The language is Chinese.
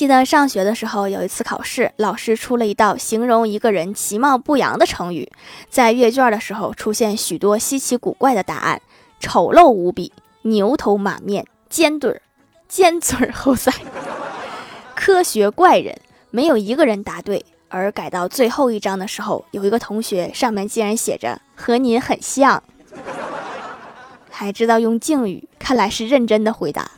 记得上学的时候有一次考试老师出了一道形容一个人其貌不扬的成语在阅卷的时候出现许多稀奇古怪的答案丑陋无比牛头马面尖嘴儿尖嘴猴腮。科学怪人没有一个人答对而改到最后一章的时候有一个同学上面竟然写着和您很像还知道用敬语看来是认真的回答